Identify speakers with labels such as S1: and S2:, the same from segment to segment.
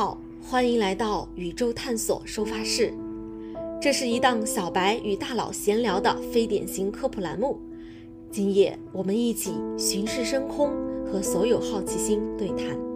S1: 好，欢迎来到宇宙探索收发室。这是一档小白与大佬闲聊的非典型科普栏目。今夜我们一起巡视深空，和所有好奇心对谈。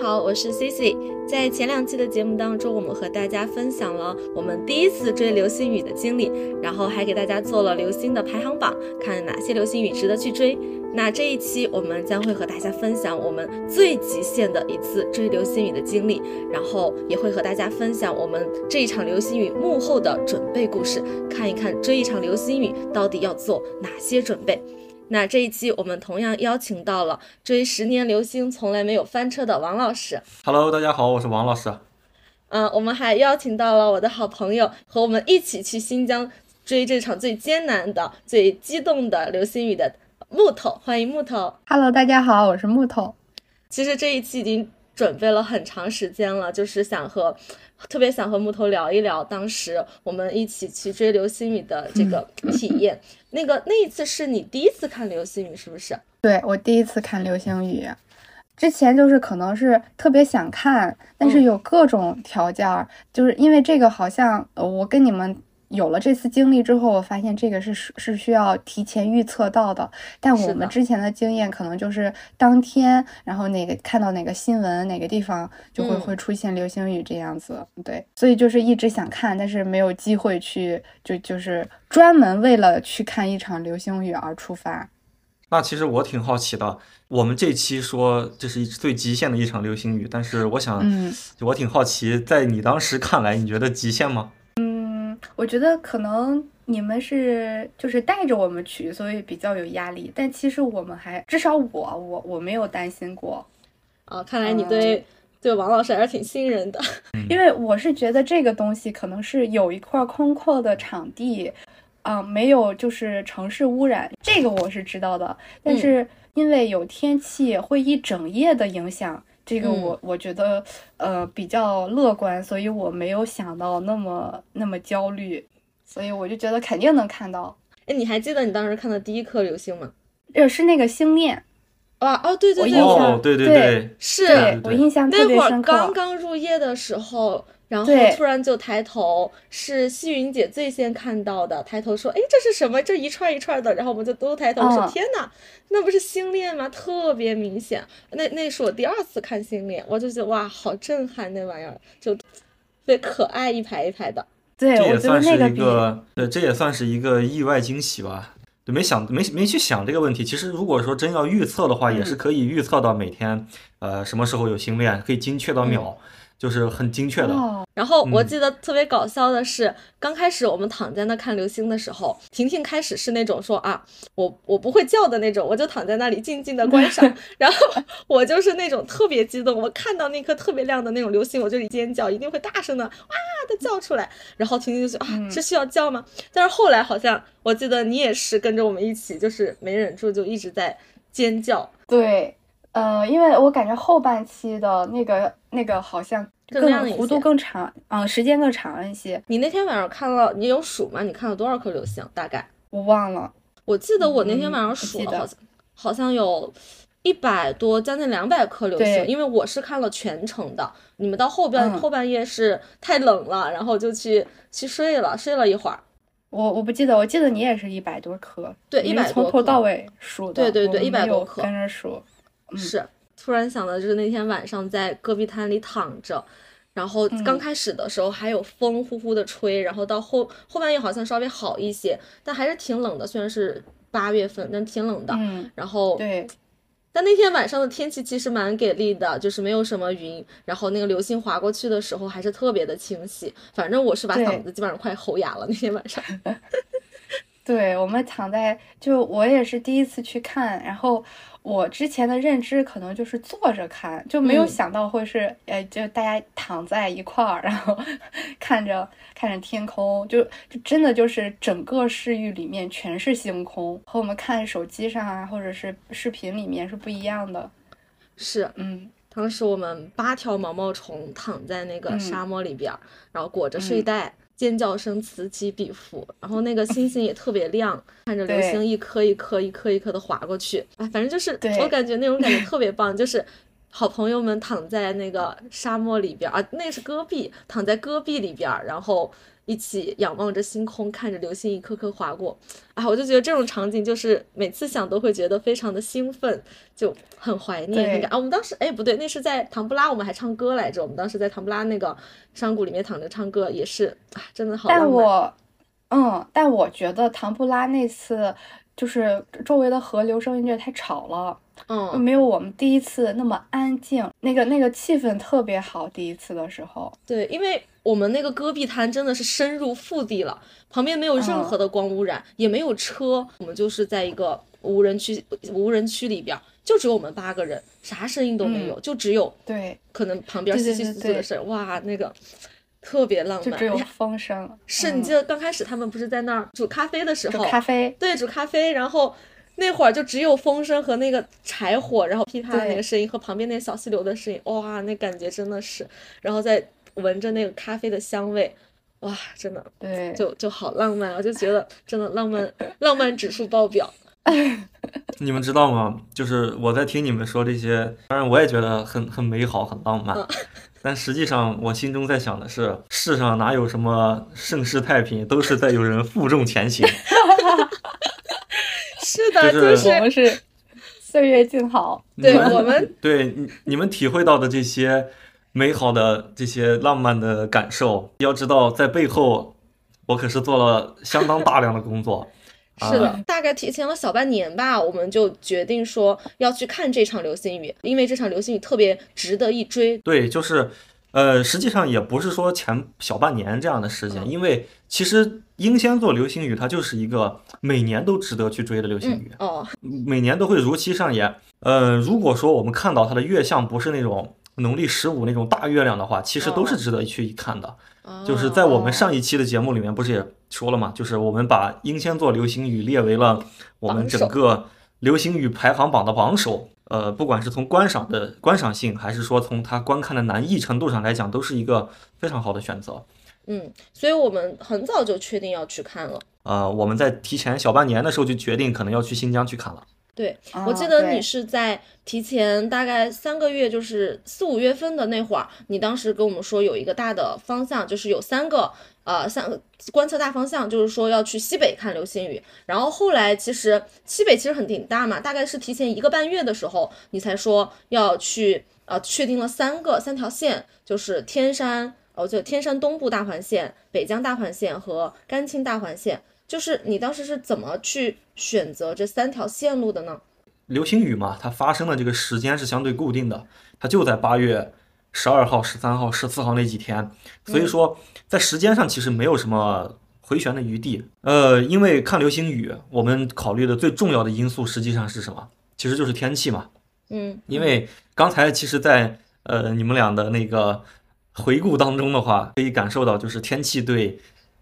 S1: 好，我是 Cici。在前两期的节目当中，我们和大家分享了我们第一次追流星雨的经历，然后还给大家做了流星的排行榜，看哪些流星雨值得去追。那这一期我们将会和大家分享我们最极限的一次追流星雨的经历，然后也会和大家分享我们这一场流星雨幕后的准备故事，看一看追一场流星雨到底要做哪些准备。那这一期我们同样邀请到了追十年流星从来没有翻车的王老师。
S2: Hello，大家好，我是王老师。
S1: 嗯，我们还邀请到了我的好朋友，和我们一起去新疆追这场最艰难的、最激动的流星雨的木头。欢迎木头。
S3: Hello，大家好，我是木头。
S1: 其实这一期已经准备了很长时间了，就是想和。特别想和木头聊一聊当时我们一起去追流星雨的这个 体验。那个那一次是你第一次看流星雨，是不是？
S3: 对我第一次看流星雨，之前就是可能是特别想看，但是有各种条件，就是因为这个好像呃，我跟你们。有了这次经历之后，我发现这个是是需要提前预测到的。但我们之前的经验可能就是当天，然后哪个看到哪个新闻，哪个地方就会会出现流星雨这样子。对，所以就是一直想看，但是没有机会去，就就是专门为了去看一场流星雨而出发。
S2: 那其实我挺好奇的，我们这期说这是最极限的一场流星雨，但是我想，
S3: 嗯，
S2: 我挺好奇，在你当时看来，你觉得极限吗？
S3: 我觉得可能你们是就是带着我们去，所以比较有压力。但其实我们还至少我我我没有担心过。
S1: 啊，看来你对对王老师还是挺信任的。
S3: 因为我是觉得这个东西可能是有一块空阔的场地，啊，没有就是城市污染，这个我是知道的。但是因为有天气会一整夜的影响。这个我我觉得呃比较乐观，所以我没有想到那么那么焦虑，所以我就觉得肯定能看到。
S1: 哎，你还记得你当时看的第一颗流星吗？
S3: 呃，是那个星链。
S1: 哇哦，对对
S3: 对，
S2: 哦对
S3: 对
S2: 对，
S1: 是
S3: 我印象特别深
S1: 刻。刚刚入夜的时候。然后突然就抬头，是西云姐最先看到的，抬头说：“哎，这是什么？这一串一串的。”然后我们就都抬头说：“天哪，那不是星链吗？特别明显。”那那是我第二次看星链，我就觉得哇，好震撼，那玩意儿就特别可爱，一排一排的。
S3: 对，
S2: 这也算是
S3: 一
S2: 个，对，这也算是一个意外惊喜吧。就没想没没去想这个问题。其实如果说真要预测的话，也是可以预测到每天呃什么时候有星链，可以精确到秒。就是很精确的。
S1: 然后我记得特别搞笑的是，刚开始我们躺在那看流星的时候，婷婷开始是那种说啊，我我不会叫的那种，我就躺在那里静静的观赏。然后我就是那种特别激动，我看到那颗特别亮的那种流星，我就得尖叫，一定会大声的哇的叫出来。然后婷婷就说啊，是需要叫吗？但是后来好像我记得你也是跟着我们一起，就是没忍住就一直在尖叫。
S3: 对。呃，因为我感觉后半期的那个那个好像更弧度更长，嗯，时间更长一些。
S1: 你那天晚上看了，你有数吗？你看了多少颗流星？大概
S3: 我忘了。
S1: 我记得我那天晚上数了，好像好像有一百多，将近两百颗流星。因为我是看了全程的。你们到后边后半夜是太冷了，然后就去去睡了，睡了一会儿。
S3: 我我不记得，我记得你也是一百多颗。
S1: 对，一百
S3: 多从头到尾数的。
S1: 对对对，一百多颗。
S3: 跟着数。
S1: 是，突然想到，就是那天晚上在戈壁滩里躺着，然后刚开始的时候还有风呼呼的吹，然后到后后半夜好像稍微好一些，但还是挺冷的。虽然是八月份，但挺冷的。
S3: 嗯，
S1: 然后
S3: 对，
S1: 但那天晚上的天气其实蛮给力的，就是没有什么云，然后那个流星划过去的时候还是特别的清晰。反正我是把嗓子基本上快吼哑了那天晚上。
S3: 对，我们躺在，就我也是第一次去看，然后。我之前的认知可能就是坐着看，就没有想到会是，呃，就大家躺在一块儿，然后 看着看着天空，就就真的就是整个视域里面全是星空，和我们看手机上啊或者是视频里面是不一样的。
S1: 是，
S3: 嗯，
S1: 当时我们八条毛毛虫躺在那个沙漠里边，然后裹着睡袋。尖叫声此起彼伏，然后那个星星也特别亮，看着流星一颗一颗一颗一颗的划过去，哎，反正就是我感觉那种感觉特别棒，就是好朋友们躺在那个沙漠里边啊，那是戈壁，躺在戈壁里边，然后。一起仰望着星空，看着流星一颗颗划过，啊，我就觉得这种场景就是每次想都会觉得非常的兴奋，就很怀念。啊，我们当时哎不对，那是在唐布拉，我们还唱歌来着。我们当时在唐布拉那个山谷里面躺着唱歌，也是啊，真的好
S3: 但我，嗯，但我觉得唐布拉那次就是周围的河流声音乐太吵了。
S1: 嗯，
S3: 没有我们第一次那么安静，那个那个气氛特别好。第一次的时候，
S1: 对，因为我们那个戈壁滩真的是深入腹地了，旁边没有任何的光污染，也没有车，我们就是在一个无人区无人区里边，就只有我们八个人，啥声音都没有，就只有
S3: 对，
S1: 可能旁边稀稀疏疏的声，哇，那个特别浪漫，
S3: 就只有风声。
S1: 是你记得刚开始他们不是在那儿煮咖啡的时候，
S3: 咖啡，
S1: 对，煮咖啡，然后。那会儿就只有风声和那个柴火，然后噼啪的那个声音和旁边那小溪流的声音，哇，那感觉真的是，然后再闻着那个咖啡的香味，哇，真的，
S3: 对，
S1: 就就好浪漫，我就觉得真的浪漫，浪漫指数爆表。
S2: 你们知道吗？就是我在听你们说这些，当然我也觉得很很美好，很浪漫，但实际上我心中在想的是，世上哪有什么盛世太平，都是在有人负重前行。
S1: 是的，
S2: 就是
S3: 我们是岁月静好。
S1: 对我们，
S2: 对你你们体会到的这些美好的这些浪漫的感受，要知道在背后，我可是做了相当大量的工作。
S1: 是的，大概提前了小半年吧，我们就决定说要去看这场流星雨，因为这场流星雨特别值得一追。
S2: 对，就是。呃，实际上也不是说前小半年这样的时间，因为其实英仙座流星雨它就是一个每年都值得去追的流星雨
S1: 哦，
S2: 每年都会如期上演。呃，如果说我们看到它的月相不是那种农历十五那种大月亮的话，其实都是值得去一看的。就是在我们上一期的节目里面不是也说了嘛，就是我们把英仙座流星雨列为了我们整个流星雨排行榜的榜首。呃，不管是从观赏的观赏性，还是说从它观看的难易程度上来讲，都是一个非常好的选择。
S1: 嗯，所以我们很早就确定要去看了。
S2: 呃，我们在提前小半年的时候就决定可能要去新疆去看了。
S1: 对，我记得你是在提前大概三个月，就是四五月份的那会儿，你当时跟我们说有一个大的方向，就是有三个。呃，像观测大方向就是说要去西北看流星雨，然后后来其实西北其实很挺大嘛，大概是提前一个半月的时候，你才说要去，呃，确定了三个三条线，就是天山，哦，就天山东部大环线、北疆大环线和甘青大环线，就是你当时是怎么去选择这三条线路的呢？
S2: 流星雨嘛，它发生的这个时间是相对固定的，它就在八月。十二号、十三号、十四号那几天，所以说在时间上其实没有什么回旋的余地。呃，因为看流星雨，我们考虑的最重要的因素实际上是什么？其实就是天气嘛。
S1: 嗯，
S2: 因为刚才其实，在呃你们俩的那个回顾当中的话，可以感受到就是天气对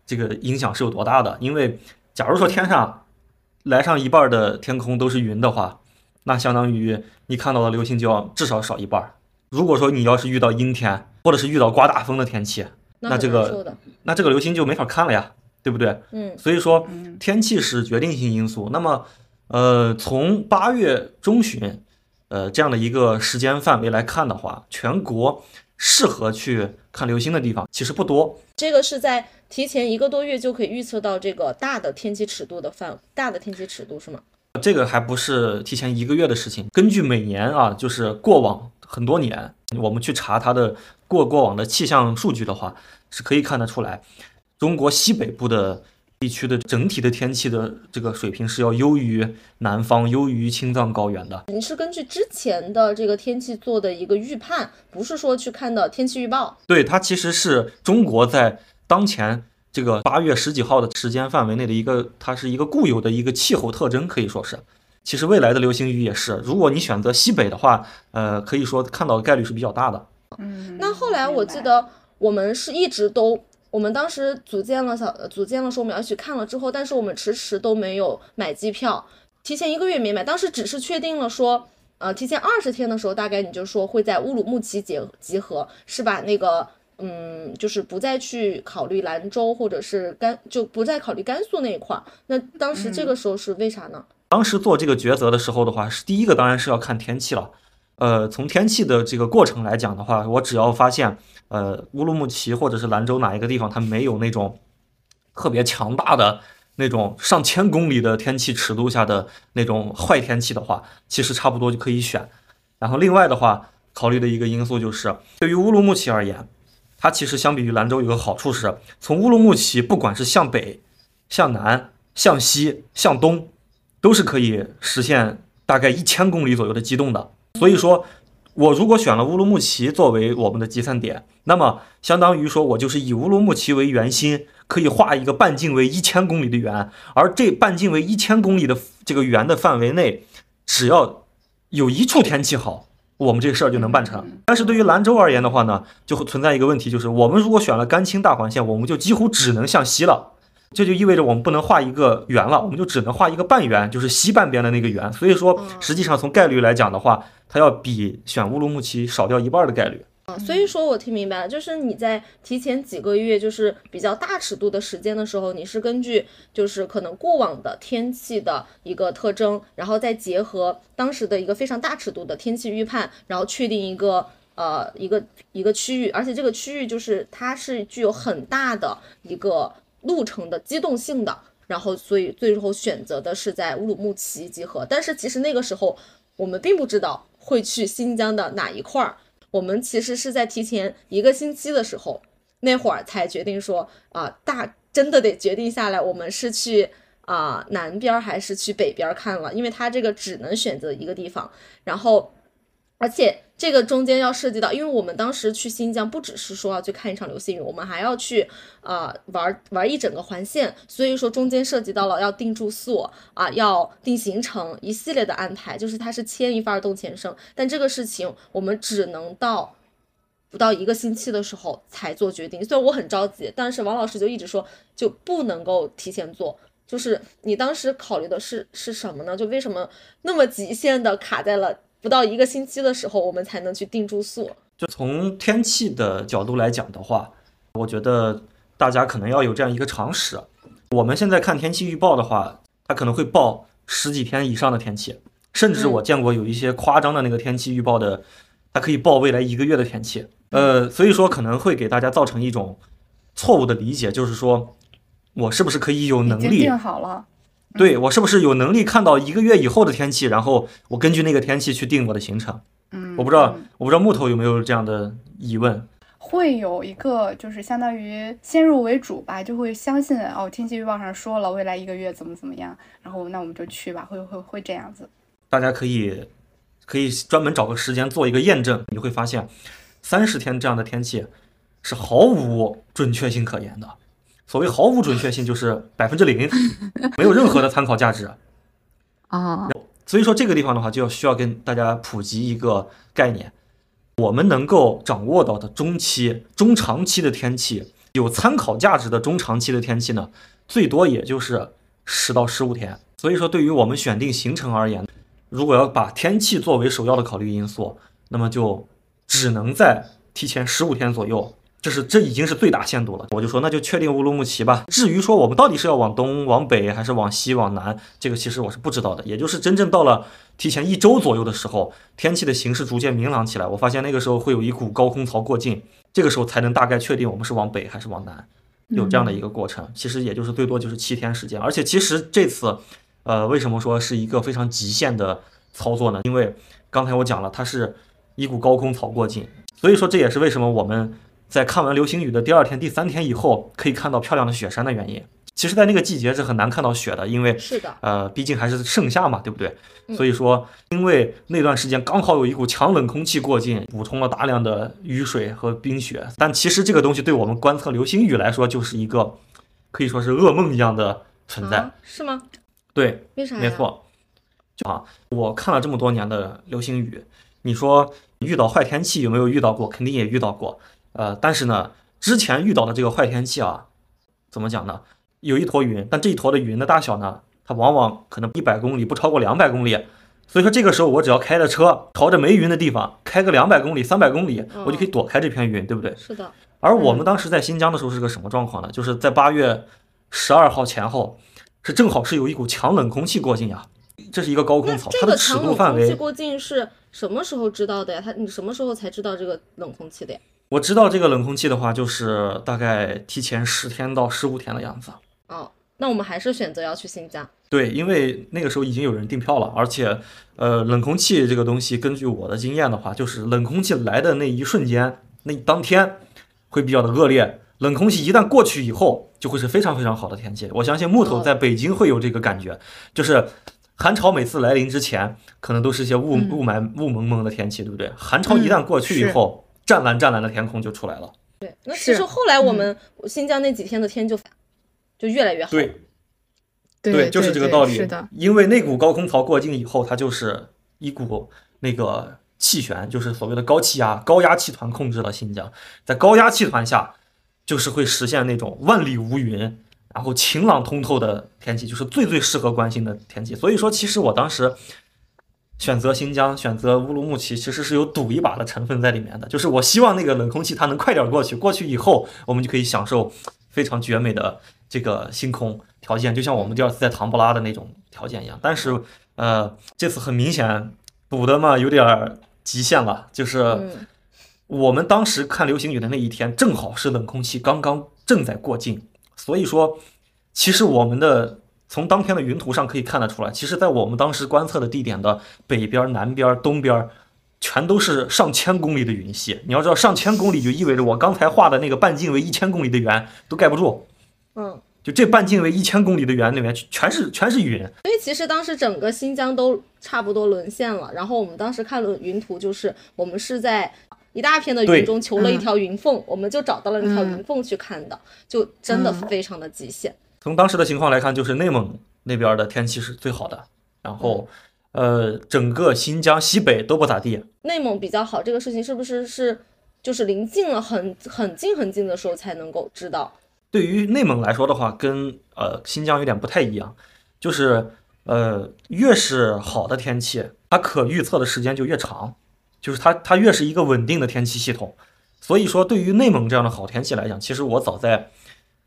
S2: 这个影响是有多大的。因为假如说天上来上一半的天空都是云的话，那相当于你看到的流星就要至少少一半。如果说你要是遇到阴天，或者是遇到刮大风的天气，那这个那这个流星就没法看了呀，对不对？
S1: 嗯，
S2: 所以说天气是决定性因素。那么，呃，从八月中旬，呃这样的一个时间范围来看的话，全国适合去看流星的地方其实不多。
S1: 这个是在提前一个多月就可以预测到这个大的天气尺度的范大的天气尺度是吗？
S2: 这个还不是提前一个月的事情，根据每年啊，就是过往。很多年，我们去查它的过过往的气象数据的话，是可以看得出来，中国西北部的地区的整体的天气的这个水平是要优于南方、优于青藏高原的。
S1: 你是根据之前的这个天气做的一个预判，不是说去看的天气预报？
S2: 对，它其实是中国在当前这个八月十几号的时间范围内的一个，它是一个固有的一个气候特征，可以说是。其实未来的流星雨也是，如果你选择西北的话，呃，可以说看到的概率是比较大的。
S3: 嗯，
S1: 那后来我记得我们是一直都，我们当时组建了小组建了说我们要去看了之后，但是我们迟迟都没有买机票，提前一个月没买，当时只是确定了说，呃，提前二十天的时候，大概你就说会在乌鲁木齐结集合，是把那个嗯，就是不再去考虑兰州或者是甘，就不再考虑甘肃那一块儿。那当时这个时候是为啥呢？
S2: 当时做这个抉择的时候的话，是第一个当然是要看天气了。呃，从天气的这个过程来讲的话，我只要发现，呃，乌鲁木齐或者是兰州哪一个地方它没有那种特别强大的那种上千公里的天气尺度下的那种坏天气的话，其实差不多就可以选。然后另外的话，考虑的一个因素就是，对于乌鲁木齐而言，它其实相比于兰州有个好处是，从乌鲁木齐不管是向北、向南、向西、向东，都是可以实现大概一千公里左右的机动的。所以说，我如果选了乌鲁木齐作为我们的集散点，那么相当于说我就是以乌鲁木齐为圆心，可以画一个半径为一千公里的圆，而这半径为一千公里的这个圆的范围内，只要有一处天气好，我们这个事儿就能办成。但是对于兰州而言的话呢，就会存在一个问题，就是我们如果选了甘青大环线，我们就几乎只能向西了。这就意味着我们不能画一个圆了，我们就只能画一个半圆，就是西半边的那个圆。所以说，实际上从概率来讲的话，它要比选乌鲁木齐少掉一半的概率。
S1: 啊，所以说我听明白了，就是你在提前几个月，就是比较大尺度的时间的时候，你是根据就是可能过往的天气的一个特征，然后再结合当时的一个非常大尺度的天气预判，然后确定一个呃一个一个区域，而且这个区域就是它是具有很大的一个。路程的机动性的，然后所以最后选择的是在乌鲁木齐集合。但是其实那个时候我们并不知道会去新疆的哪一块儿，我们其实是在提前一个星期的时候，那会儿才决定说啊，大真的得决定下来，我们是去啊南边还是去北边看了，因为它这个只能选择一个地方，然后而且。这个中间要涉及到，因为我们当时去新疆，不只是说要去看一场流星雨，我们还要去啊玩玩一整个环线，所以说中间涉及到了要订住宿啊，要定行程，一系列的安排，就是它是牵一发而动全身。但这个事情我们只能到不到一个星期的时候才做决定，虽然我很着急，但是王老师就一直说就不能够提前做。就是你当时考虑的是是什么呢？就为什么那么极限的卡在了？不到一个星期的时候，我们才能去订住宿。
S2: 就从天气的角度来讲的话，我觉得大家可能要有这样一个常识。我们现在看天气预报的话，它可能会报十几天以上的天气，甚至我见过有一些夸张的那个天气预报的，它可以报未来一个月的天气。呃，所以说可能会给大家造成一种错误的理解，就是说我是不是可以有能力
S3: 定好了？
S2: 对我是不是有能力看到一个月以后的天气，然后我根据那个天气去定我的行程？
S3: 嗯，
S2: 我不知道，我不知道木头有没有这样的疑问？
S3: 会有一个就是相当于先入为主吧，就会相信哦，天气预报上说了未来一个月怎么怎么样，然后那我们就去吧，会会会这样子。
S2: 大家可以可以专门找个时间做一个验证，你会发现三十天这样的天气是毫无准确性可言的。所谓毫无准确性，就是百分之零，没有任何的参考价值
S3: 啊。
S2: 所以说这个地方的话，就要需要跟大家普及一个概念：我们能够掌握到的中期、中长期的天气，有参考价值的中长期的天气呢，最多也就是十到十五天。所以说，对于我们选定行程而言，如果要把天气作为首要的考虑因素，那么就只能在提前十五天左右。这是这已经是最大限度了，我就说那就确定乌鲁木齐吧。至于说我们到底是要往东、往北，还是往西、往南，这个其实我是不知道的。也就是真正到了提前一周左右的时候，天气的形势逐渐明朗起来，我发现那个时候会有一股高空槽过境，这个时候才能大概确定我们是往北还是往南，有这样的一个过程。其实也就是最多就是七天时间，而且其实这次，呃，为什么说是一个非常极限的操作呢？因为刚才我讲了，它是一股高空槽过境，所以说这也是为什么我们。在看完流星雨的第二天、第三天以后，可以看到漂亮的雪山的原因。其实，在那个季节是很难看到雪的，因为
S1: 是的，
S2: 呃，毕竟还是盛夏嘛，对不对？所以说，因为那段时间刚好有一股强冷空气过境，补充了大量的雨水和冰雪。但其实这个东西对我们观测流星雨来说，就是一个可以说是噩梦一样的存在，
S1: 是吗？
S2: 对，
S1: 为啥？
S2: 没错，就啊，我看了这么多年的流星雨，你说遇到坏天气有没有遇到过？肯定也遇到过。呃，但是呢，之前遇到的这个坏天气啊，怎么讲呢？有一坨云，但这一坨的云的大小呢，它往往可能一百公里不超过两百公里，所以说这个时候我只要开着车朝着没云的地方开个两百公里、三百公里，我就可以躲开这片云，对不对？
S1: 是的。
S2: 而我们当时在新疆的时候是个什么状况呢？就是在八月十二号前后，是正好是有一股强冷空气过境呀。这是一个高空槽，它的尺
S1: 这个强
S2: 度范围
S1: 冷空气过境是什么时候知道的呀？它你什么时候才知道这个冷空气的呀？
S2: 我知道这个冷空气的话，就是大概提前十天到十五天的样子。
S1: 哦，那我们还是选择要去新疆。
S2: 对，因为那个时候已经有人订票了，而且，呃，冷空气这个东西，根据我的经验的话，就是冷空气来的那一瞬间，那当天会比较的恶劣。冷空气一旦过去以后，就会是非常非常好的天气。我相信木头
S1: 哦
S2: 在北京会有这个感觉，就是寒潮每次来临之前，可能都是一些雾
S3: 嗯
S2: 雾霾、雾蒙蒙的天气，对不对？寒潮一旦过去以后，湛蓝湛蓝的天空就出来了。
S1: 对，那其
S3: 是
S1: 实后来我们新疆那几天的天就就越来越好。
S2: 对，
S3: 对，
S2: 就是这个道理。
S3: 是的，
S2: 因为那股高空槽过境以后，它就是一股那个气旋，就是所谓的高气压、高压气团控制了新疆。在高压气团下，就是会实现那种万里无云，然后晴朗通透的天气，就是最最适合关心的天气。所以说，其实我当时。选择新疆，选择乌鲁木齐，其实是有赌一把的成分在里面的。就是我希望那个冷空气它能快点过去，过去以后，我们就可以享受非常绝美的这个星空条件，就像我们第二次在唐布拉的那种条件一样。但是，呃，这次很明显赌的嘛有点极限了，就是，我们当时看流星雨的那一天，正好是冷空气刚刚正在过境，所以说，其实我们的从当天的云图上可以看得出来，其实在我们当时观测的地点的北边、南边、东边，全都是上千公里的云系。你要知道，上千公里就意味着我刚才画的那个半径为一千公里的圆都盖不住。
S1: 嗯，
S2: 就这半径为一千公里的圆里面全是全是云，
S1: 所以其实当时整个新疆都差不多沦陷了，然后我们当时看了云图，就是我们是在一大片的云中求了一
S3: 嗯
S1: 条云缝，我们就找到了那条
S3: 嗯
S1: 云缝去看的，就真的
S3: 嗯
S1: 非常的极限。
S2: 从当时的情况来看，就是内蒙那边的天气是最好的，然后，呃，整个新疆西北都不咋地。
S1: 内蒙比较好，这个事情是不是是就是临近了很很近很近的时候才能够知道？
S2: 对于内蒙来说的话，跟呃新疆有点不太一样，就是呃越是好的天气，它可预测的时间就越长，就是它它越是一个稳定的天气系统。所以说，对于内蒙这样的好天气来讲，其实我早在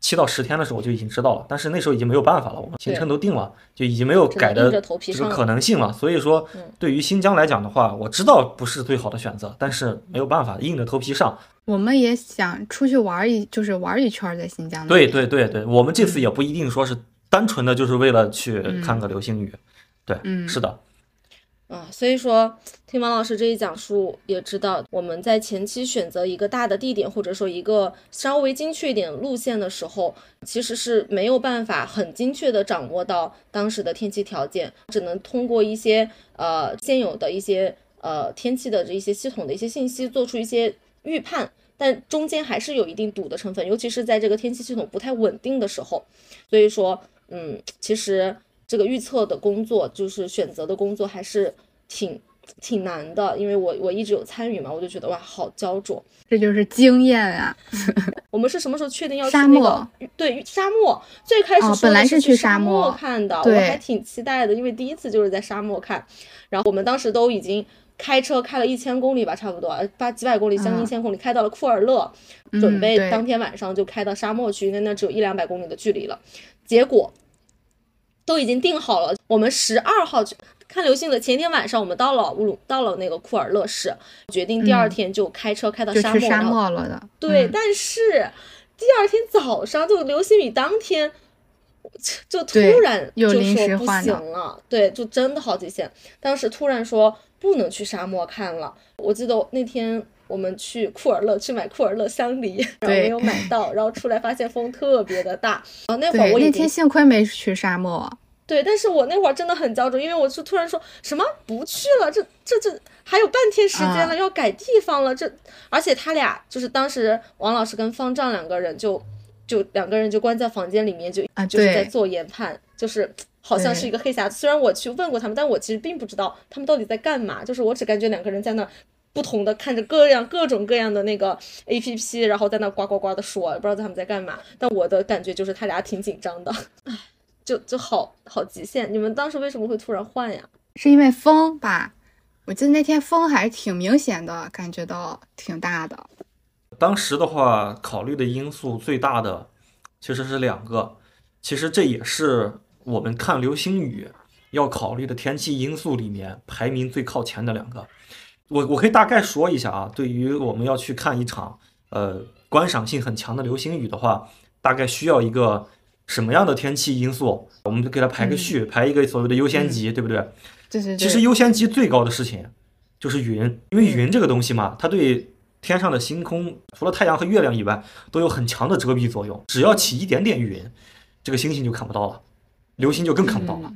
S2: 七到十天的时候我就已经知道了，但是那时候已经没有办法了，我们行程都定了，就已经没有改的这个可能性了。所以说
S1: 嗯，
S2: 对于新疆来讲的话，我知道不是最好的选择，但是没有办法，硬着头皮上。
S3: 我们也想出去玩一，就是玩一圈在新疆
S2: 对。对对对，我们这次也不一定说是单纯的就是为了去看个流星雨，对，
S3: 嗯
S2: 是的，
S1: 啊，所以说听王老师这一讲述，也知道我们在前期选择一个大的地点，或者说一个稍微精确一点路线的时候，其实是没有办法很精确的掌握到当时的天气条件，只能通过一些呃现有的一些呃天气的这一些系统的一些信息做出一些预判。但中间还是有一定赌的成分，尤其是在这个天气系统不太稳定的时候。所以说，嗯，其实这个预测的工作，就是选择的工作，还是挺挺难的。因为我我一直有参与嘛，我就觉得哇，好焦灼。
S3: 这就是经验啊！
S1: 我们是什么时候确定要去那个
S3: 漠？
S1: 对，沙漠。最开始
S3: 本来是去
S1: 沙
S3: 沙漠
S1: 看的，我还挺期待的，因为第一次就是在沙漠看。然后我们当时都已经开车开了一千公里吧，差不多八几百公里，将近
S3: 嗯
S1: 一千公里，开到了库尔勒，准备当天晚上就开到沙漠去，因为那只有一两百公里的距离了。结果都已经定好了，我们十二号去看流星的前天晚上，我们到了乌鲁，到了那个库尔勒市，决定第二
S3: 嗯。
S1: 天就开车开到沙漠，
S3: 去沙漠了的。
S1: 对，
S3: 嗯。
S1: 但是第二天早上就流星雨当天，就突然就说不行了，对，就真的好极限。当时突然说不能去沙漠看了，我记得那天我们去库尔勒去买库尔勒香梨，然后没有买到，然后出来发现风特别的大，然后那会儿，我
S3: 那天幸亏没去沙漠。
S1: 对，但是我那会儿真的很焦灼，因为我就突然说什么不去了，这这这还有半天时间了，
S3: 啊
S1: 要改地方了，这而且他俩就是当时王老师跟方丈两个人就就两个人就关在房间里面就
S3: 啊
S1: 就是在做研判，就是好像是一个黑匣子。虽然我去问过他们，但我其实并不知道他们到底在干嘛，就是我只感觉两个人在那。不同的看着各样各种各样的那个 A P P，然后在那呱呱呱的说，不知道他们在干嘛。但我的感觉就是他俩挺紧张的，唉，就就好好极限。你们当时为什么会突然换呀？
S3: 是因为风吧？我记得那天风还挺明显的，感觉到挺大的。
S2: 当时的话，考虑的因素最大的其实是两个，其实这也是我们看流星雨要考虑的天气因素里面排名最靠前的两个。我我可以大概说一下啊，对于我们要去看一场呃观赏性很强的流星雨的话，大概需要一个什么样的天气因素？我们就给它排个序，排一个所谓的优先级，对不对？
S3: 对对对，
S2: 其实优先级最高的事情就是云，因为云这个东西嘛，它对天上的星空，除了太阳和月亮以外，都有很强的遮蔽作用。只要起一点点云，这个星星就看不到了，流星就更看不到了。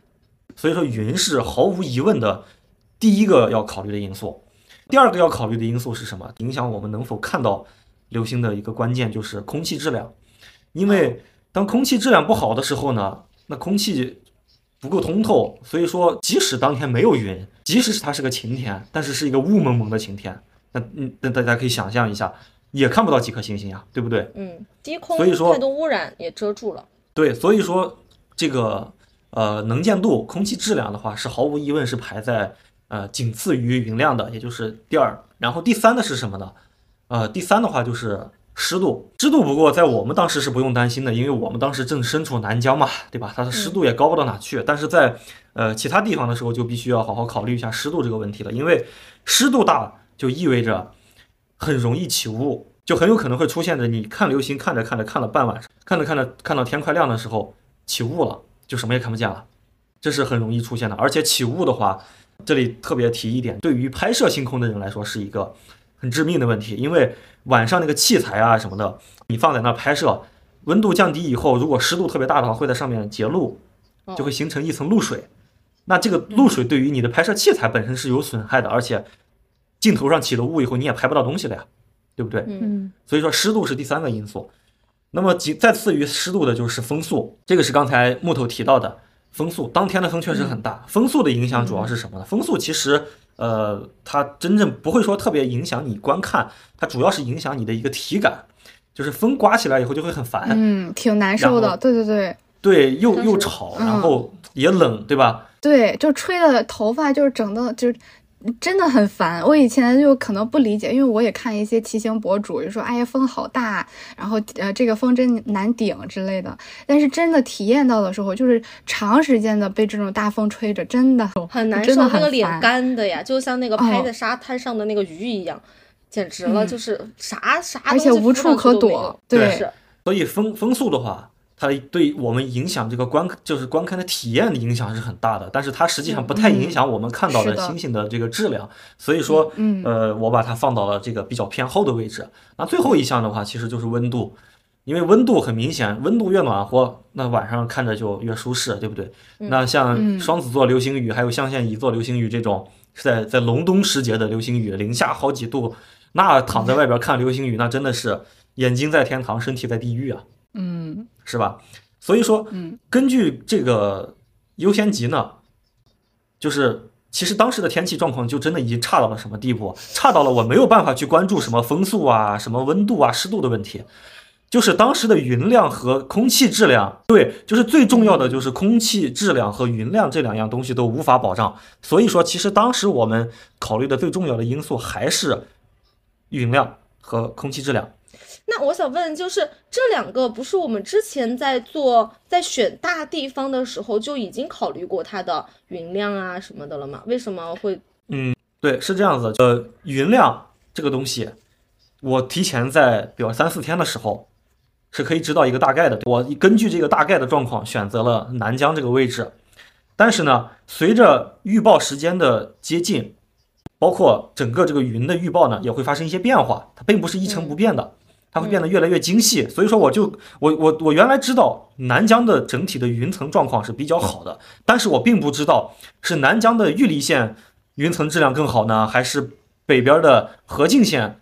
S2: 所以说，云是毫无疑问的第一个要考虑的因素。第二个要考虑的因素是什么？影响我们能否看到流星的一个关键就是空气质量，因为当空气质量不好的时候呢，那空气。不够通透，所以说即使当天没有云，即使是它是个晴天，但是是一个雾蒙蒙的晴天，那嗯，那大家可以想象一下，也看不到几颗星星呀，对不对？
S1: 嗯，低空
S2: 所以说
S1: 太多污染也遮住了。
S2: 对，所以说这个呃能见度、空气质量的话，是毫无疑问是排在呃仅次于云量的，也就是第二。然后第三的是什么呢？呃，第三的话就是。湿度，湿度不过在我们当时是不用担心的，因为我们当时正身处南疆嘛，对吧？它的湿度也高不到哪去。但是在呃其他地方的时候，就必须要好好考虑一下湿度这个问题了，因为湿度大就意味着很容易起雾，就很有可能会出现着你看流星看着看着看了半晚上，看着看着看到天快亮的时候起雾了，就什么也看不见了，这是很容易出现的。而且起雾的话，这里特别提一点，对于拍摄星空的人来说是一个很致命的问题，因为。晚上那个器材啊什么的，你放在那拍摄，温度降低以后，如果湿度特别大的话，会在上面结露，就会形成一层露水。那这个露水对于你的拍摄器材本身是有损害的，而且镜头上起了雾以后，你也拍不到东西了呀，对不对？
S3: 嗯，
S2: 所以说湿度是第三个因素。那么仅再次于湿度的就是风速，这个是刚才木头提到的风速。当天的风确实很大，风速的影响主要是什么呢？风速其实。呃，它真正不会说特别影响你观看，它主要是影响你的一个体感，就是风刮起来以后就会很烦，
S3: 嗯，挺难受的，对对对，
S2: 对，又又吵，然后也冷，对吧？
S3: 对，就吹的头发就是整的，就是。真的很烦，我以前就可能不理解，因为我也看一些骑行博主，就说哎呀风好大，然后呃这个风真难顶之类的。但是真的体验到的时候，就是长时间的被这种大风吹着，真的
S1: 很难受，那个脸干的呀，就像那个拍在沙滩上的那个鱼一样，简直了，就是啥啥
S3: 而且无处可躲，对，
S2: 所以风风速的话。它对我们影响这个观就是观看的体验的影响是很大的，但是它实际上不太影响我们看到的星星的这个质量，所以说，呃，我把它放到了这个比较偏后的位置。那最后一项的话，其实就是温度，因为温度很明显，温度越暖和，那晚上看着就越舒适，对不对？那像双子座流星雨，还有象限乙座流星雨这种，是在在隆冬时节的流星雨，零下好几度，那躺在外边看流星雨，那真的是眼睛在天堂，身体在地狱啊。
S3: 嗯，
S2: 是吧？所以说，
S3: 嗯，
S2: 根据这个优先级呢，就是其实当时的天气状况就真的已经差到了什么地步？差到了我没有办法去关注什么风速啊、什么温度啊、湿度的问题，就是当时的云量和空气质量，对，就是最重要的就是空气质量和云量这两样东西都无法保障。所以说，其实当时我们考虑的最重要的因素还是云量和空气质量。
S1: 那我想问，就是这两个不是我们之前在做在选大地方的时候就已经考虑过它的云量啊什么的了吗？为什么会？
S2: 嗯，对，是这样子。呃，云量这个东西，我提前在比如三四天的时候是可以知道一个大概的。我根据这个大概的状况选择了南疆这个位置，但是呢，随着预报时间的接近，包括整个这个云的预报呢，也会发生一些变化，它并不是一成不变的。它会变得越来越精细，所以说我就我我我原来知道南疆的整体的云层状况是比较好的，但是我并不知道是南疆的玉梨县云层质量更好呢，还是北边的河静县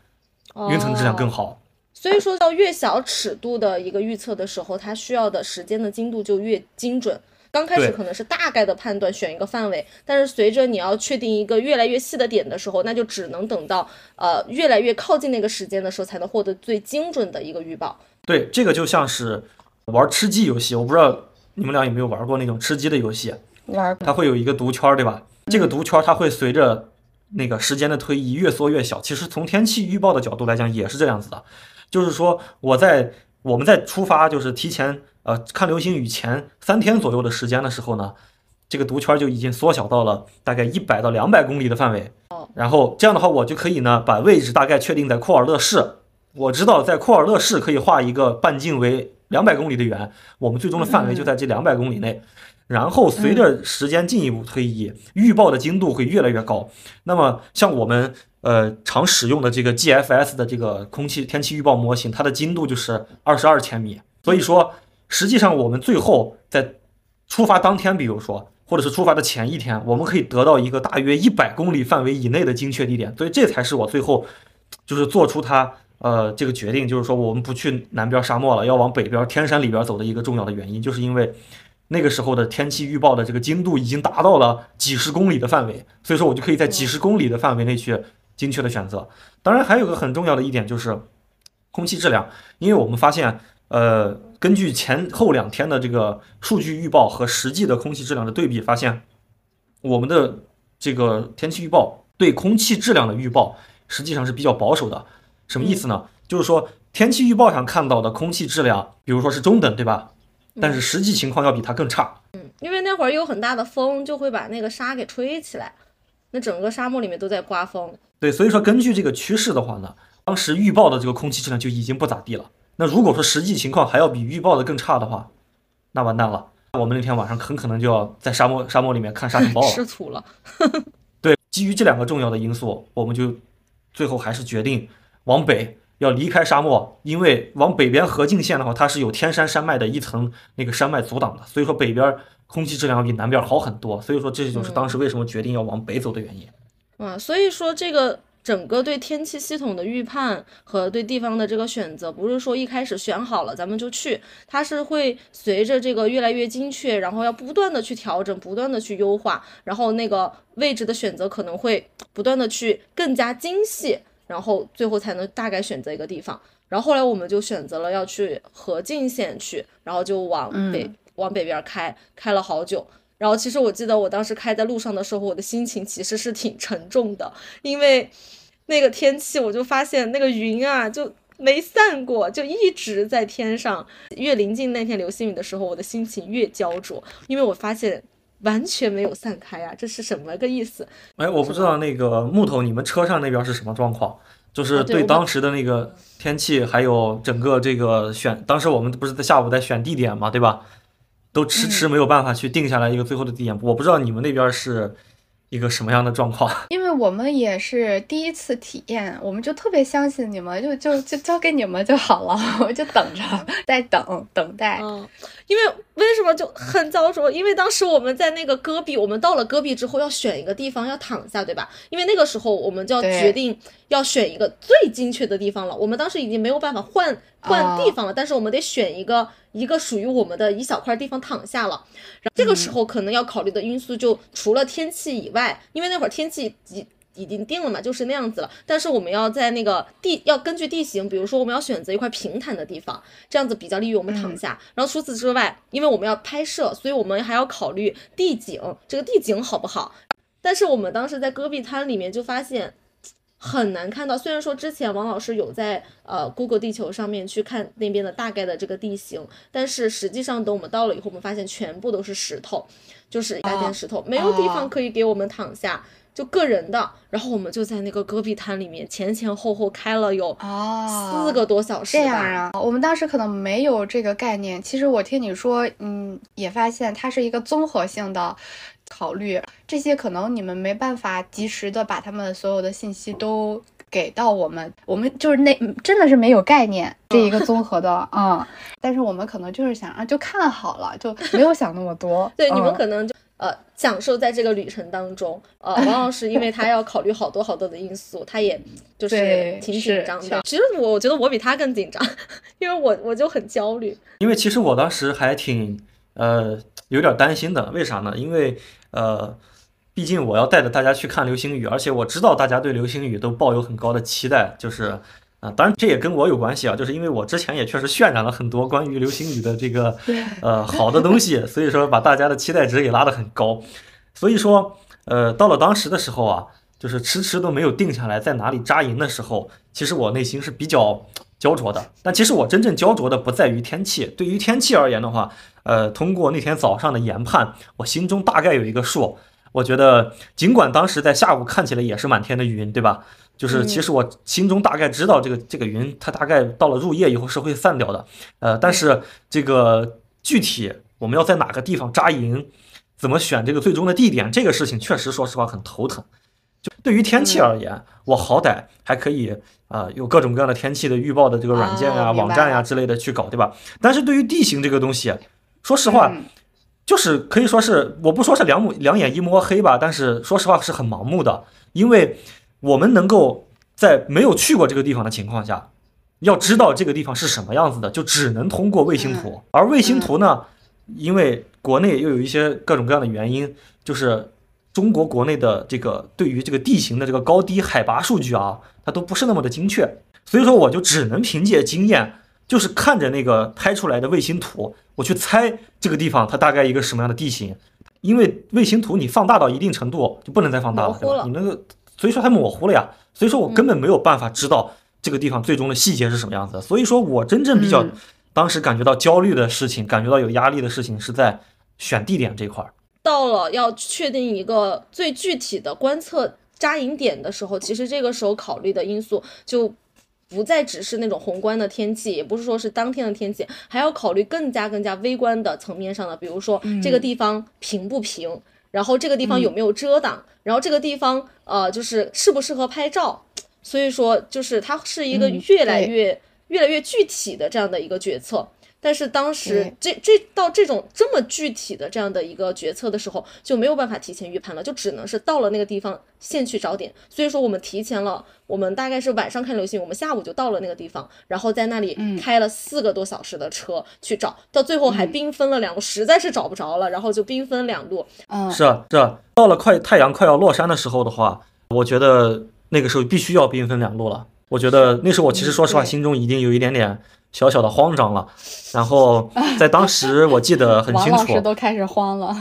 S2: 云层质量更好。
S1: 所以说到越小尺度的一个预测的时候，它需要的时间的精度就越精准。刚开始可能是大概的判断，选一个范围，但是随着你要确定一个越来越细的点的时候，那就只能等到呃越来越靠近那个时间的时候，才能获得最精准的一个预报。
S2: 对，这个就像是玩吃鸡游戏，我不知道你们俩有没有玩过那种吃鸡的游戏。
S3: 玩。
S2: 它会有一个毒圈，对吧？这个毒圈它会随着那个时间的推移越缩越小。其实从天气预报的角度来讲也是这样子的，就是说我在我们在出发就是提前呃看流星雨前三天左右的时间的时候呢，这个毒圈就已经缩小到了大概一百到两百公里的范围。然后这样的话，我就可以呢把位置大概确定在库尔勒市。我知道在库尔勒市可以画一个半径为两百公里的圆，我们最终的范围就在这两百公里内。然后随着时间进一步推移，预报的精度会越来越高。那么像我们呃常使用的这个 GFS 的这个空气天气预报模型，它的精度就是二十二千米。所以说，实际上我们最后在出发当天，比如说或者是出发的前一天，我们可以得到一个大约一百公里范围以内的精确地点。所以这才是我最后就是做出它呃这个决定，就是说我们不去南边沙漠了，要往北边天山里边走的一个重要的原因，就是因为。那个时候的天气预报的这个精度已经达到了几十公里的范围，所以说我就可以在几十公里的范围内去精确的选择。当然，还有个很重要的一点就是空气质量，因为我们发现，呃，根据前后两天的这个数据预报和实际的空气质量的对比，发现我们的这个天气预报对空气质量的预报实际上是比较保守的。什么意思呢？就是说天气预报上看到的空气质量，比如说是中等，对吧？但是实际情况要比它更差。
S1: 嗯，因为那会儿有很大的风，就会把那个沙给吹起来，那整个沙漠里面都在刮风。
S2: 对，所以说根据这个趋势的话呢，当时预报的这个空气质量就已经不咋地了。那如果说实际情况还要比预报的更差的话，那完蛋了，我们那天晚上很可能就要在沙漠沙漠里面看沙尘暴了，
S1: 吃土了。
S2: 对，基于这两个重要的因素，我们就最后还是决定往北。要离开沙漠，因为往北边河境线的话，它是有天山山脉的一层那个山脉阻挡的，所以说北边空气质量比南边好很多。所以说这就是当时为什么决定要往北走的原因。
S1: 啊，所以说这个整个对天气系统的预判和对地方的这个选择，不是说一开始选好了咱们就去，它是会随着这个越来越精确，然后要不断的去调整，不断的去优化，然后那个位置的选择可能会不断的去更加精细。然后最后才能大概选择一个地方，然后后来我们就选择了要去河静县去，然后就往北往北边开，开了好久。然后其实我记得我当时开在路上的时候，我的心情其实是挺沉重的，因为那个天气，我就发现那个云啊就没散过，就一直在天上。越临近那天流星雨的时候，我的心情越焦灼，因为我发现。完全没有散开啊，这是什么个意思？
S2: 哎，我不知道那个木头，你们车上那边是什么状况？就是对当时的那个天气，还有整个这个选，当时我们不是在下午在选地点嘛，对吧？都迟迟没有办法去定下来一个最后的地点。我不知道你们那边是。一个什么样的状况？
S3: 因为我们也是第一次体验，我们就特别相信你们，就就就交给你们就好了，我就等着，在等等待。
S1: 嗯，因为为什么就很焦灼？因为当时我们在那个戈壁，我们到了戈壁之后要选一个地方要躺下，对吧？因为那个时候我们就要决定要选一个最精确的地方了。我们当时已经没有办法换换地方了，但是我们得选一个。一个属于我们的一小块地方躺下了，然后这个时候可能要考虑的因素就除了天气以外，因为那会儿天气已已经定了嘛，就是那样子了。但是我们要在那个地要根据地形，比如说我们要选择一块平坦的地方，这样子比较利于我们躺下。然后除此之外，因为我们要拍摄，所以我们还要考虑地景，这个地景好不好？但是我们当时在戈壁滩里面就发现。很难看到，虽然说之前王老师有在呃 Google 地球上面去看那边的大概的这个地形，但是实际上等我们到了以后，我们发现全部都是石头，就是一大片石头，没有地方可以给我们躺下，就个人的。然后我们就在那个戈壁滩里面前前后后开了有四个多小时。
S3: 这样啊，我们当时可能没有这个概念。其实我听你说，嗯，也发现它是一个综合性的。考虑这些，可能你们没办法及时的把他们所有的信息都给到我们，我们就是那真的是没有概念这一个综合的啊。但是我们可能就是想啊，就看好了，就没有想那么多。
S1: 对，你们可能就呃享受在这个旅程当中。呃，王老师因为他要考虑好多好多的因素，他也就是挺紧张的。其实我我觉得我比他更紧张，因为我我就很焦虑。
S2: 因为其实我当时还挺呃。有点担心的，为啥呢？因为，呃，毕竟我要带着大家去看流星雨，而且我知道大家对流星雨都抱有很高的期待，就是，啊，当然这也跟我有关系啊，就是因为我之前也确实渲染了很多关于流星雨的这个，呃，好的东西，所以说把大家的期待值也拉得很高，所以说，呃，到了当时的时候啊。就是迟迟都没有定下来在哪里扎营的时候，其实我内心是比较焦灼的。但其实我真正焦灼的不在于天气，对于天气而言的话，呃，通过那天早上的研判，我心中大概有一个数。我觉得，尽管当时在下午看起来也是满天的云，对吧？就是其实我心中大概知道这个这个云，它大概到了入夜以后是会散掉的。呃，但是这个具体我们要在哪个地方扎营，怎么选这个最终的地点，这个事情确实说实话很头疼。就对于天气而言，我好歹还可以啊，有各种各样的天气的预报的这个软件呀、网站呀之类的去搞，对吧？但是对于地形这个东西，说实话。就是可以说是，我不说是两目两眼一摸黑吧，但是说实话是很盲目的，因为我们能够在没有去过这个地方的情况下，要知道这个地方是什么样子的，就只能通过卫星图。而卫星图呢，因为国内又有一些各种各样的原因，就是中国国内的这个对于这个地形的这个高低海拔数据啊，它都不是那么的精确，所以说我就只能凭借经验。就是看着那个拍出来的卫星图，我去猜这个地方它大概一个什么样的地形，因为卫星图你放大到一定程度就不能再放大了，对吧？你那个，所以说它模糊了呀，所以说我根本没有办法知道这个地方最终的细节是什么样子。所以说我真正比较当时感觉到焦虑的事情，感觉到有压力的事情是在选地点这块儿。
S1: 到了要确定一个最具体的观测扎营点的时候，其实这个时候考虑的因素就。不再只是那种宏观的天气，也不是说是当天的天气，还要考虑更加更加微观的层面上的，比如说这个地方平不平，然后这个地方有没有遮挡，然后这个地方呃就是适不适合拍照，所以说就是它是一个越来越越来越具体的这样的一个决策。但是当时这这到这种这么具体的这样的一个决策的时候，就没有办法提前预判了，就只能是到了那个地方现去找点。所以说我们提前了，我们大概是晚上看流星，我们下午就到了那个地方，然后在那里开了四个多小时的车去找，到最后还兵分了两路，实在是找不着了，然后就兵分两路。
S3: 嗯，
S2: 是啊，是啊，到了快太阳快要落山的时候的话，我觉得那个时候必须要兵分两路了。我觉得那时候我其实说实话，心中已经有一点点。小小的慌张了，然后在当时 我记得很清楚，王
S3: 老师都开始慌了。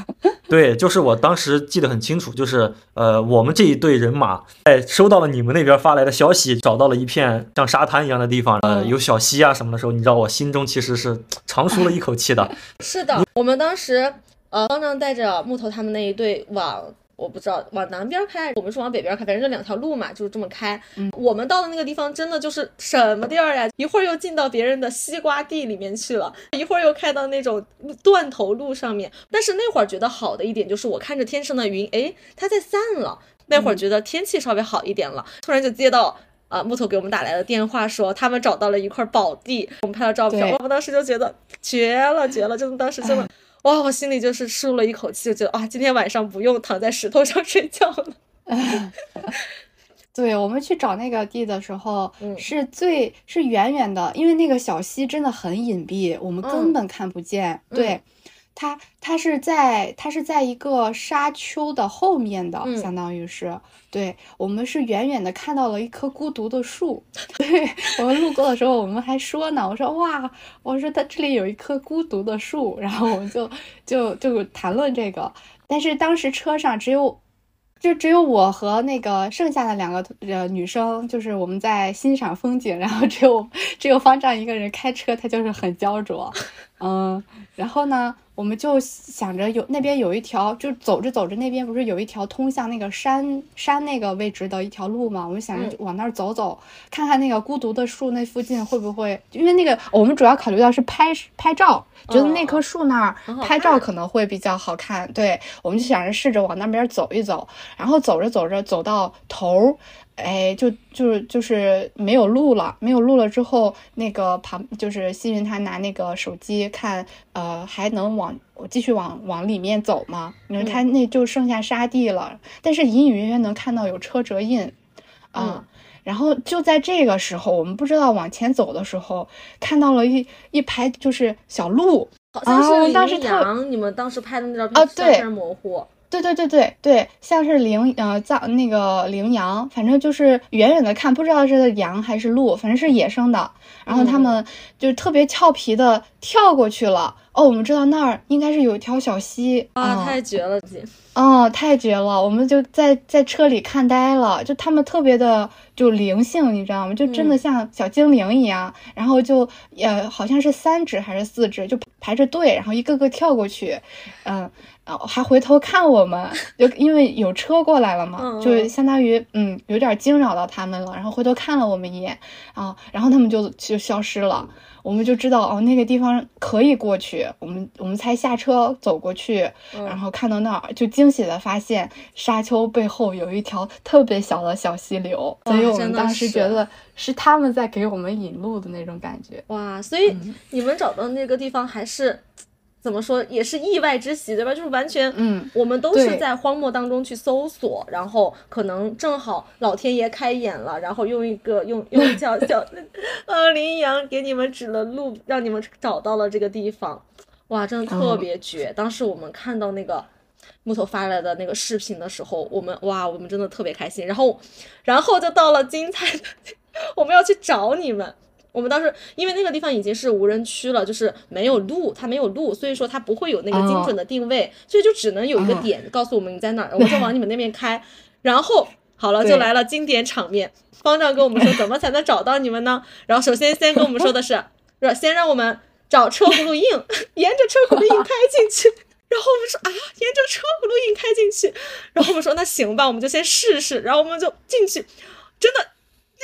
S2: 对，就是我当时记得很清楚，就是呃，我们这一队人马在收到了你们那边发来的消息，找到了一片像沙滩一样的地方，呃，有小溪啊什么的时候，你知道我心中其实是长舒了一口气的。
S1: 是的，我们当时呃，方丈带着木头他们那一队往。我不知道往南边开，我们是往北边开，反正这两条路嘛，就是这么开。嗯，我们到的那个地方真的就是什么地儿呀？一会儿又进到别人的西瓜地里面去了，一会儿又开到那种断头路上面。但是那会儿觉得好的一点就是，我看着天上的云，哎，它在散了。那会儿觉得天气稍微好一点了，突然就接到啊木头给我们打来的电话，说他们找到了一块宝地，我们拍了照片。我们当时就觉得绝了，绝了，真的当时真的。哇，我心里就是舒了一口气，就觉得啊，今天晚上不用躺在石头上 睡觉了。
S3: 对，我们去找那个地的时候，是最是远远的，因为那个小溪真的很隐蔽，我们根本看不见。对。它它是在它是在一个沙丘的后面的，相当于是，对我们是远远的看到了一棵孤独的树，对我们路过的时候，我们还说呢，我说哇，我说它这里有一棵孤独的树，然后我们就就就谈论这个，但是当时车上只有。就只有我和那个剩下的两个呃女生，就是我们在欣赏风景，然后只有 只有方丈一个人开车，他就是很焦灼，嗯，然后呢，我们就想着有那边有一条，就走着走着那边不是有一条通向那个山山那个位置的一条路吗？我们想着往那儿走走，看看那个孤独的树那附近会不会，因为那个我们主要考虑到是拍拍照。觉得那棵树那儿拍照可能会比较好看，对，我们就想着试着往那边走一走，然后走着走着走到头儿，哎，就就就是没有路了，没有路了之后，那个旁就是西云他拿那个手机看，呃，还能往继续往往里面走吗？你说他那就剩下沙地了，但是隐隐约约能看到有车辙印，啊。然后就在这个时候，我们不知道往前走的时候，看到了一一排就是小鹿，
S1: 好像是羚羊。你们当时拍的那照片啊，
S3: 对，
S1: 模糊。
S3: 对对对对对，像是羚呃藏那个羚羊，反正就是远远的看不知道是羊还是鹿，反正是野生的。然后他们就特别俏皮的跳过去了，哦，我们知道那儿应该是有一条小溪
S1: 啊，太绝了！
S3: 哦，太绝了！我们就在在车里看呆了，就他们特别的就灵性，你知道吗？就真的像小精灵一样，然后就呃好像是三只还是四只，就排着队，然后一个个跳过去，嗯。然后还回头看我们，就因为有车过来了嘛，就相当于嗯有点惊扰到他们了。然后回头看了我们一眼啊，然后他们就就消失了。我们就知道哦那个地方可以过去。我们我们才下车走过去，然后看到那儿就惊喜的发现沙丘背后有一条特别小的小溪流，所以我们当时觉得是他们在给我们引路的那种感觉。
S1: 哇，所以你们找到那个地方还是。怎么说也是意外之喜，对吧？就是完全，
S3: 嗯，
S1: 我们都是在荒漠当中去搜索，然后可能正好老天爷开眼了，然后用一个用用叫叫，呃，羚羊给你们指了路，让你们找到了这个地方，哇，真的特别绝！当时我们看到那个木头发来的那个视频的时候，我们哇，我们真的特别开心。然后，然后就到了精彩的，我们要去找你们。我们当时因为那个地方已经是无人区了，就是没有路，它没有路，所以说它不会有那个精准的定位，所以就只能有一个点告诉我们你在哪儿，我们就往你们那边开。然后好了，就来了经典场面，方丈跟我们说怎么才能找到你们呢？然后首先先跟我们说的是，是先让我们找车轱辘印，沿着车轱辘印开进去。然后我们说啊，沿着车轱辘印开进去。然后我们说那行吧，我们就先试试。然后我们就进去，真的。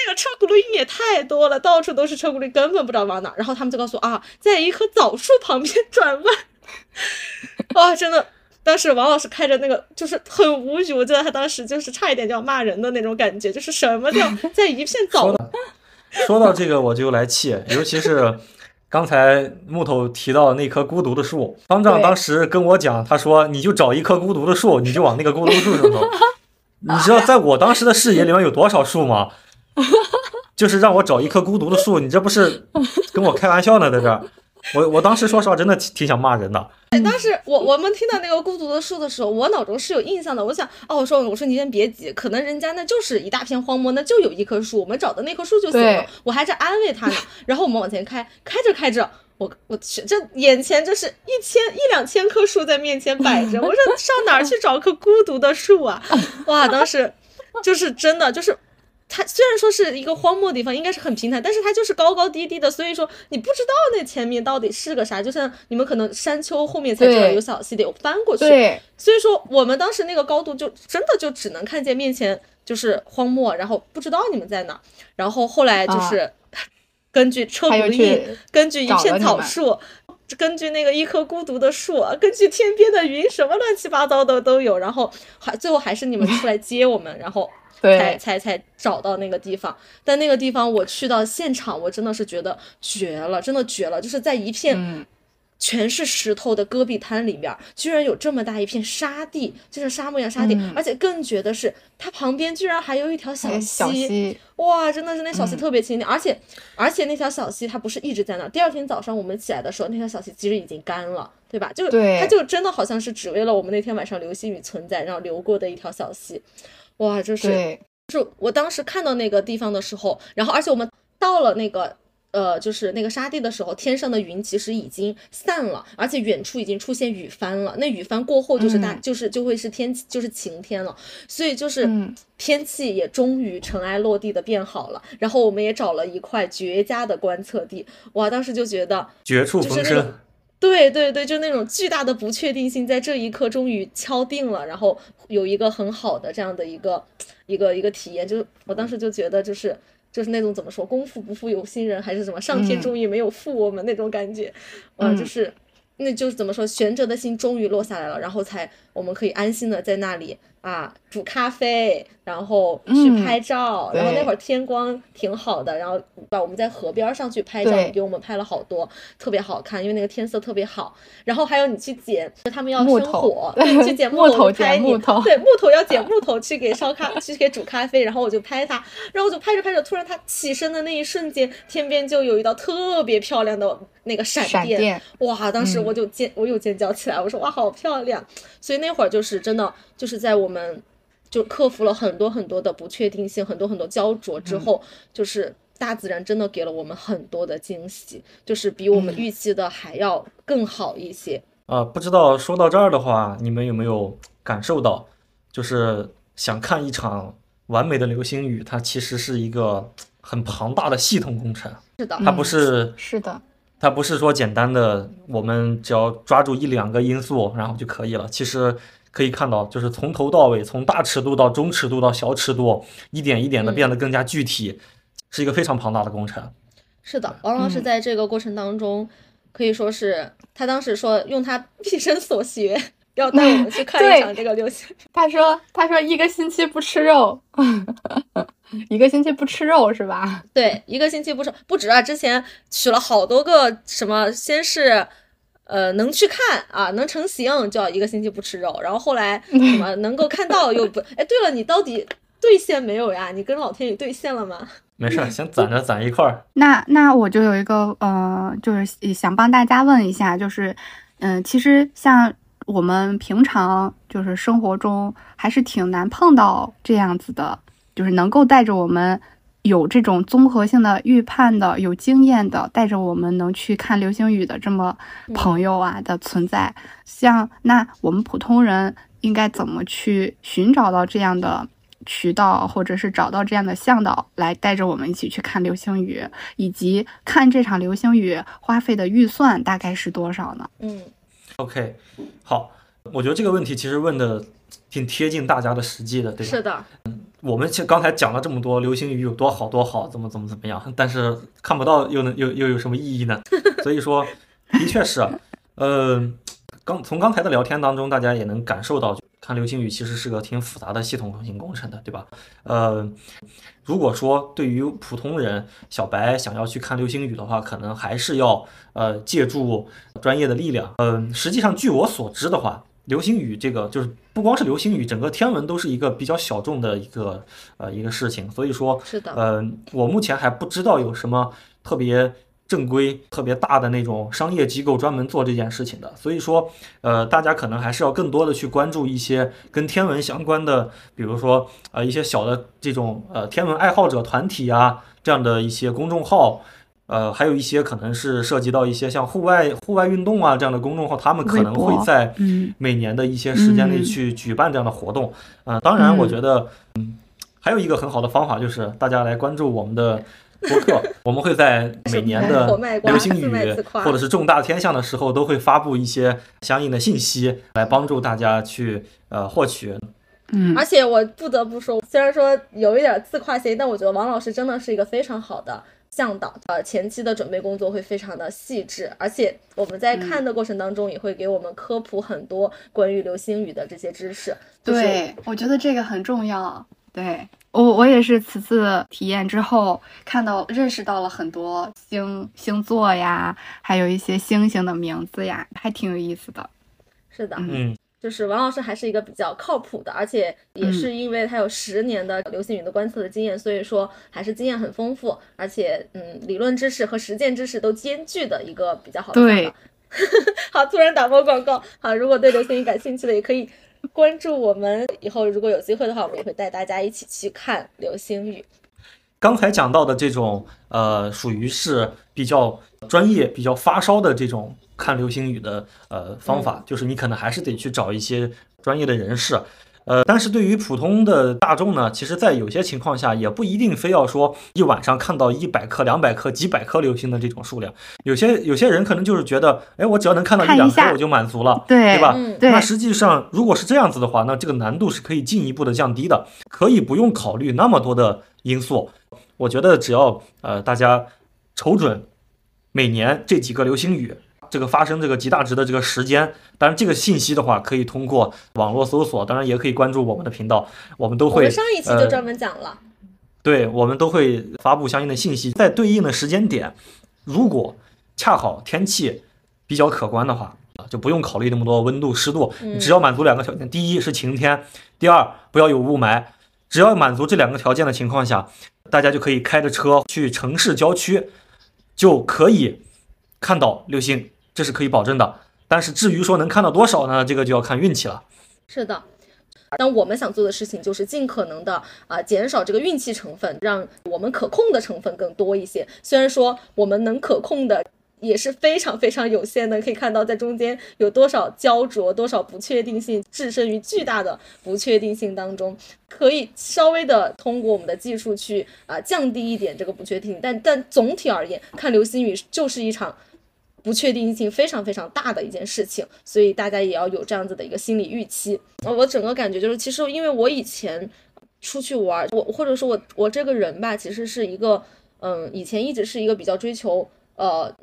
S1: 那个车轱辘印也太多了，到处都是车轱辘，根本不知道往哪。然后他们就告诉我啊，在一棵枣树旁边转弯。哇，真的，当时王老师开着那个就是很无语，我记得他当时就是差一点就要骂人的那种感觉，就是什么叫 在一片枣。
S2: 说到这个我就来气，尤其是刚才木头提到那棵孤独的树，方丈当时跟我讲，他说你就找一棵孤独的树，你就往那个孤独树上走。你知道在我当时的视野里面有多少树吗？就是让我找一棵孤独的树，你这不是跟我开玩笑呢？在这儿，我我当时说实话，真的挺挺想骂人的。
S1: 当时我我们听到那个孤独的树的时候，我脑中是有印象的。我想，哦，我说我说你先别急，可能人家那就是一大片荒漠，那就有一棵树，我们找的那棵树就行了。我还在安慰他呢。然后我们往前开，开着开着，我我去，这眼前就是一千一两千棵树在面前摆着，我说上哪儿去找棵孤独的树啊？哇，当时就是真的就是。它虽然说是一个荒漠地方，应该是很平坦，但是它就是高高低低的，所以说你不知道那前面到底是个啥。就像你们可能山丘后面才知道有小溪得翻过去，所以说我们当时那个高度就真的就只能看见面前就是荒漠，然后不知道你们在哪。然后后来就是 根据车轱辘印，根据一片草树，根据那个一棵孤独的树，根据天边的云，什么乱七八糟的都有。然后还最后还是你们出来接我们，然后。才才才找到那个地方，但那个地方我去到现场，我真的是觉得绝了，真的绝了！就是在一片全是石头的戈壁滩里面，居然有这么大一片沙地，就是沙漠一样沙地，而且更绝的是，它旁边居然还有一条小溪，哇，真的是那小溪特别清净，而且而且那条小溪它不是一直在那，第二天早上我们起来的时候，那条小溪其实已经干了，对吧？就它就真的好像是只为了我们那天晚上流星雨存在，然后流过的一条小溪。哇，就是，就是我当时看到那个地方的时候，然后而且我们到了那个呃，就是那个沙地的时候，天上的云其实已经散了，而且远处已经出现雨帆了。那雨帆过后就是大，就是就会是天气，就是晴天了。所以就是天气也终于尘埃落地的变好了。然后我们也找了一块绝佳的观测地，哇，当时就觉得
S2: 绝处逢生。
S1: 对对对，就那种巨大的不确定性，在这一刻终于敲定了，然后有一个很好的这样的一个一个一个体验，就是我当时就觉得，就是就是那种怎么说，功夫不负有心人，还是什么，上天终于没有负我们那种感觉，嗯，就是那就是怎么说，悬着的心终于落下来了，然后才我们可以安心的在那里啊煮咖啡。然后去拍照，然后那会儿天光挺好的，然后把我们在河边上去拍照，你给我们拍了好多，特别好看，因为那个天色特别好。然后还有你去捡，他们要生火，对，去捡
S3: 木
S1: 头拍
S3: 你，
S1: 对，木头要捡木头去给烧咖，去给煮咖啡。然后我就拍他，然后我就拍着拍着，突然他起身的那一瞬间，天边就有一道特别漂亮的那个闪电，哇！当时我就尖，我又尖叫起来，我说哇，好漂亮！所以那会儿就是真的，就是在我们。就克服了很多很多的不确定性，很多很多焦灼之后，就是大自然真的给了我们很多的惊喜，就是比我们预期的还要更好一些。
S2: 呃，不知道说到这儿的话，你们有没有感受到，就是想看一场完美的流星雨，它其实是一个很庞大的系统工程。
S1: 是的，
S2: 它不是
S3: 是的，
S2: 它不是说简单的，我们只要抓住一两个因素，然后就可以了。其实可以看到，就是从头到尾，从大尺度到中尺度到小尺度，一点一点的
S1: 嗯
S2: 变得更加具体，是一个非常庞大的工程。
S1: 是的，王老师
S3: 嗯
S1: 在这个过程当中，可以说是他当时说用他毕生所学，要带我们去看一场这个流星。
S3: 他说他说一个星期不吃肉，一个星期不吃肉是吧？
S1: 对，一个星期不吃不止啊，之前取了好多个什么，先是呃能去看啊，能成型就要一个星期不吃肉，然后后来 什么能够看到又不，哎，对了，你到底兑现没有呀？你跟老天爷兑现了吗？
S2: 没事儿，先攒着攒一块儿。
S3: 那那我就有一个呃，就是想帮大家问一下，就是嗯、其实像我们平常就是生活中还是挺难碰到这样子的，就是能够带着我们有这种综合性的预判的、有经验的，带着我们能去看流星雨的这么朋友啊的存在。像那我们普通人应该怎么去寻找到这样的渠道，或者是找到这样的向导来带着我们一起去看流星雨，以及看这场流星雨花费的预算大概是多少呢？
S1: 嗯
S2: OK，好，我觉得这个问题其实问的挺贴近大家的实际的，对吧？
S1: 是的，
S2: 我们其实刚才讲了这么多流星雨有多好多好，怎么怎么怎么样，但是看不到又能又又有什么意义呢？所以说，的确是，呃，刚从刚才的聊天当中，大家也能感受到，看流星雨其实是个挺复杂的系统性工程的，对吧？呃，如果说对于普通人小白想要去看流星雨的话，可能还是要呃借助专业的力量。嗯、实际上据我所知的话，流星雨这个就是不光是流星雨，整个天文都是一个比较小众的一个呃一个事情，所以说
S1: 是的，
S2: 呃，我目前还不知道有什么特别正规、特别大的那种商业机构专门做这件事情的。所以说，呃，大家可能还是要更多的去关注一些跟天文相关的，比如说呃一些小的这种呃天文爱好者团体啊这样的一些公众号。呃，还有一些可能是涉及到一些像户外户外运动啊这样的公众号，他们可能会在
S3: 嗯
S2: 每年的一些时间内
S3: 嗯
S2: 去举办这样的活动。呃，当然，我
S3: 嗯
S2: 觉得，嗯，还有一个很好的方法就是大家来关注我们的播客，我们会在每年的流星雨或者是重大天象的时候，都会发布一些相应的信息，来帮助大家去呃获取。
S3: 嗯
S1: 而且我不得不说，虽然说有一点自夸嫌疑，但我觉得王老师真的是一个非常好的向导。呃，前期的准备工作会非常的细致，而且我们在看的过程当中也会给我们科普很多关于流星雨的这些知识。就是
S3: 对，我觉得这个很重要。对我，我也是此次体验之后，看到认识到了很多星星座呀，还有一些星星的名字呀，还挺有意思的。
S1: 是的，
S3: 嗯
S2: 嗯，
S1: 就是王老师还是一个比较靠谱的，而且也是因为他有十年的流星雨的观测的经验，所以说还是经验很丰富，而且嗯，理论知识和实践知识都兼具的一个比较好的向
S3: 对
S1: 导。好，突然打波广告。好，如果对流星雨感兴趣的，也可以关注我们。以后如果有机会的话，我们也会带大家一起去看流星雨。
S2: 刚才讲到的这种呃，属于是比较专业、比较发烧的这种看流星雨的呃方法，就是你可能还是得去找一些专业的人士。呃，但是对于普通的大众呢，其实，在有些情况下，也不一定非要说一晚上看到一百颗、两百颗、几百颗流星的这种数量。有些有些人可能就是觉得，哎，我只要能看到一两颗我就满足了，
S3: 对
S2: 对吧？
S1: 嗯
S3: 对
S2: 那实际上，如果是这样子的话，那这个难度是可以进一步的降低的，可以不用考虑那么多的因素。我觉得只要呃大家瞅准每年这几个流星雨这个发生这个极大值的这个时间，当然这个信息的话可以通过网络搜索，当然也可以关注我们的频道，我们都会
S1: 我们上一期就
S2: 呃
S1: 专门讲了，
S2: 对，我们都会发布相应的信息，在对应的时间点，如果恰好天气比较可观的话，啊，就不用考虑那么多温度、湿度，只要满足两个条件：第一是晴天，第二不要有雾霾。只要满足这两个条件的情况下，大家就可以开着车去城市郊区，就可以看到流星，这是可以保证的。但是至于说能看到多少呢？这个就要看运气了。
S1: 是的。但我们想做的事情就是尽可能的啊减少这个运气成分，让我们可控的成分更多一些。虽然说我们能可控的。也是非常非常有限的，可以看到在中间有多少焦灼，多少不确定性，置身于巨大的不确定性当中，可以稍微的通过我们的技术去啊降低一点这个不确定性，但但总体而言，看流星雨就是一场不确定性非常非常大的一件事情，所以大家也要有这样子的一个心理预期。我整个感觉就是，其实因为我以前出去玩，我或者说我我这个人吧，其实是一个嗯，以前一直是一个比较追求呃。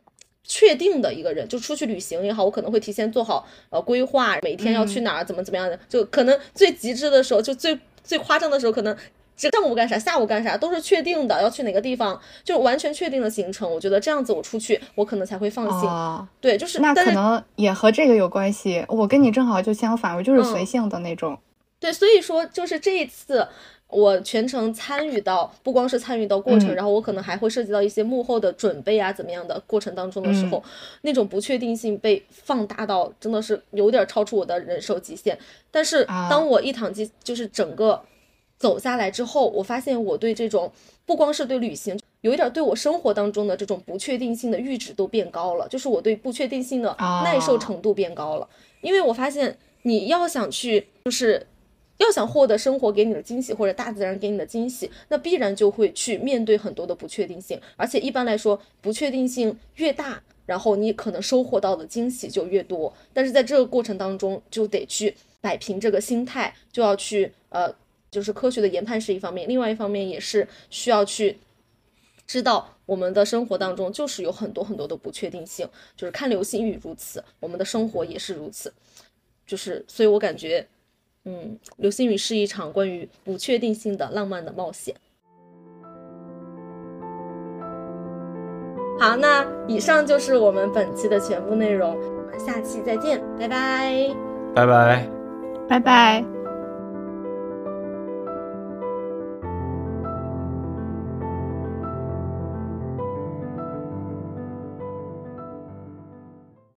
S1: 确定的一个人，就出去旅行也好，我可能会提前做好呃规划，每天要去哪儿，怎么怎么样的，就可能最极致的时候，就最最夸张的时候，可能上午干啥，下午干啥都是确定的，要去哪个地方，就完全确定的行程。我觉得这样子我出去，我可能才会放心。对，就是
S3: 那可能也和这个有关系。我跟你正好就相反，我就是随性的那种。
S1: 对，所以说就是这一次。我全程参与到，不光是参与到过程，然后我可能还会涉及到一些幕后的准备啊，怎么样的过程当中的时候，那种不确定性被放大到真的是有点超出我的忍受极限。但是当我一躺机，就是整个走下来之后，我发现我对这种不光是对旅行，有一点对我生活当中的这种不确定性的阈值都变高了，就是我对不确定性的耐受程度变高了。因为我发现你要想去，就是。要想获得生活给你的惊喜，或者大自然给你的惊喜，那必然就会去面对很多的不确定性，而且一般来说，不确定性越大，然后你可能收获到的惊喜就越多。但是在这个过程当中，就得去摆平这个心态，就要去呃，就是科学的研判是一方面，另外一方面也是需要去知道我们的生活当中就是有很多很多的不确定性，就是看流星雨如此，我们的生活也是如此，就是所以我感觉。嗯，流星雨是一场关于不确定性的浪漫的冒险。好，那以上就是我们本期的全部内容，我们下期再见，拜拜，
S2: 拜拜，
S3: 拜拜。